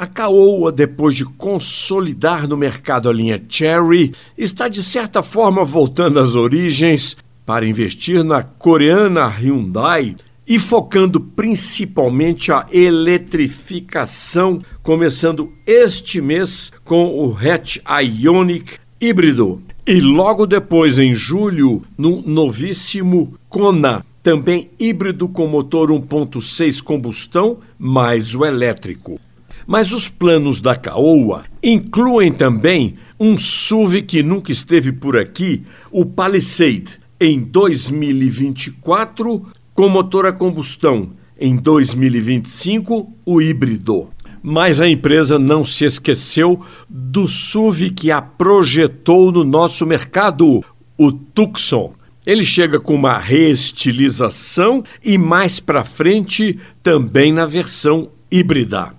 A Caoa, depois de consolidar no mercado a linha Cherry, está de certa forma voltando às origens para investir na coreana Hyundai e focando principalmente a eletrificação, começando este mês com o hatch Ionic híbrido. E logo depois, em julho, no novíssimo Kona, também híbrido com motor 1.6 combustão, mais o elétrico. Mas os planos da Caoa incluem também um SUV que nunca esteve por aqui, o Palisade, em 2024, com motor a combustão, em 2025, o híbrido. Mas a empresa não se esqueceu do SUV que a projetou no nosso mercado, o Tucson. Ele chega com uma reestilização e mais para frente também na versão híbrida.